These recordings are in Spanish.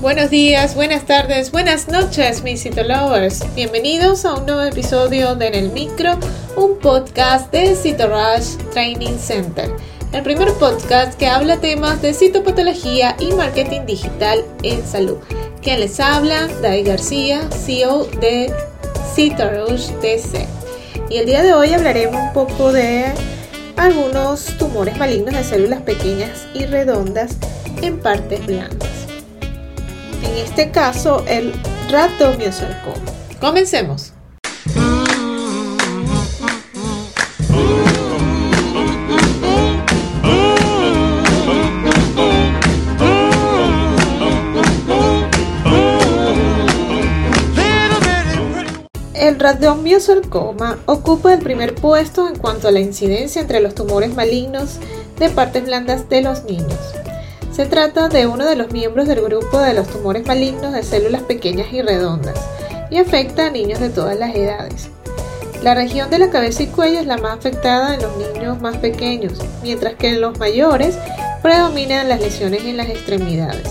Buenos días, buenas tardes, buenas noches, mis Lovers. Bienvenidos a un nuevo episodio de En el Micro, un podcast de Rush Training Center. El primer podcast que habla temas de citopatología y marketing digital en salud. Quien les habla, Dai García, CEO de Rush TC. Y el día de hoy hablaremos un poco de algunos tumores malignos de células pequeñas y redondas en partes blandas este caso el rhabdomyosarcoma. Comencemos. El rhabdomyosarcoma ocupa el primer puesto en cuanto a la incidencia entre los tumores malignos de partes blandas de los niños. Se trata de uno de los miembros del grupo de los tumores malignos de células pequeñas y redondas y afecta a niños de todas las edades. La región de la cabeza y cuello es la más afectada en los niños más pequeños, mientras que en los mayores predominan las lesiones en las extremidades.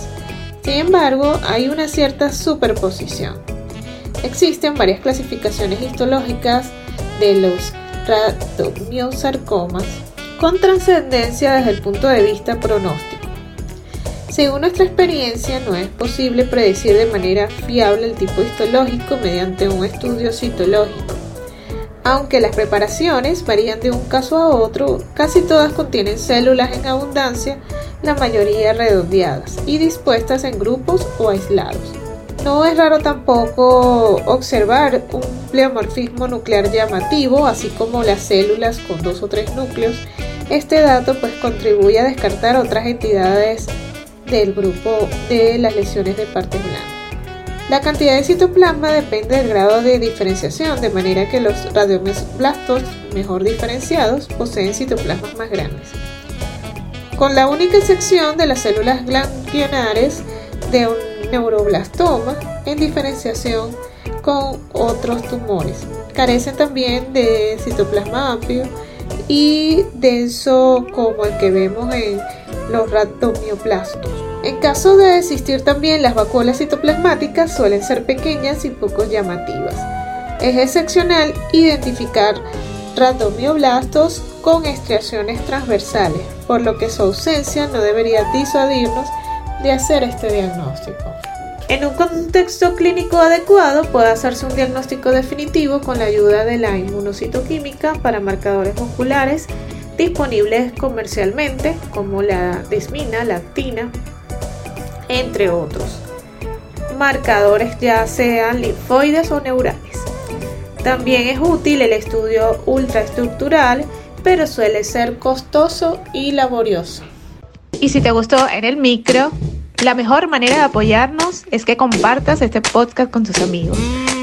Sin embargo, hay una cierta superposición. Existen varias clasificaciones histológicas de los rhabdomyosarcomas con trascendencia desde el punto de vista pronóstico. Según nuestra experiencia, no es posible predecir de manera fiable el tipo histológico mediante un estudio citológico. Aunque las preparaciones varían de un caso a otro, casi todas contienen células en abundancia, la mayoría redondeadas y dispuestas en grupos o aislados. No es raro tampoco observar un pleomorfismo nuclear llamativo, así como las células con dos o tres núcleos. Este dato pues contribuye a descartar otras entidades del grupo de las lesiones de parte blanca. La cantidad de citoplasma depende del grado de diferenciación, de manera que los radioblastos mejor diferenciados poseen citoplasmas más grandes. Con la única excepción de las células ganglionares de un neuroblastoma en diferenciación con otros tumores. Carecen también de citoplasma amplio y denso como el que vemos en los rhabdomioplastos. En caso de existir también, las vacuolas citoplasmáticas suelen ser pequeñas y poco llamativas. Es excepcional identificar rhabdomioblastos con estriaciones transversales, por lo que su ausencia no debería disuadirnos de hacer este diagnóstico. En un contexto clínico adecuado puede hacerse un diagnóstico definitivo con la ayuda de la inmunocitoquímica para marcadores musculares disponibles comercialmente como la desmina, la actina, entre otros. Marcadores ya sean linfoides o neurales. También es útil el estudio ultraestructural, pero suele ser costoso y laborioso. Y si te gustó en el micro, la mejor manera de apoyarnos es que compartas este podcast con tus amigos.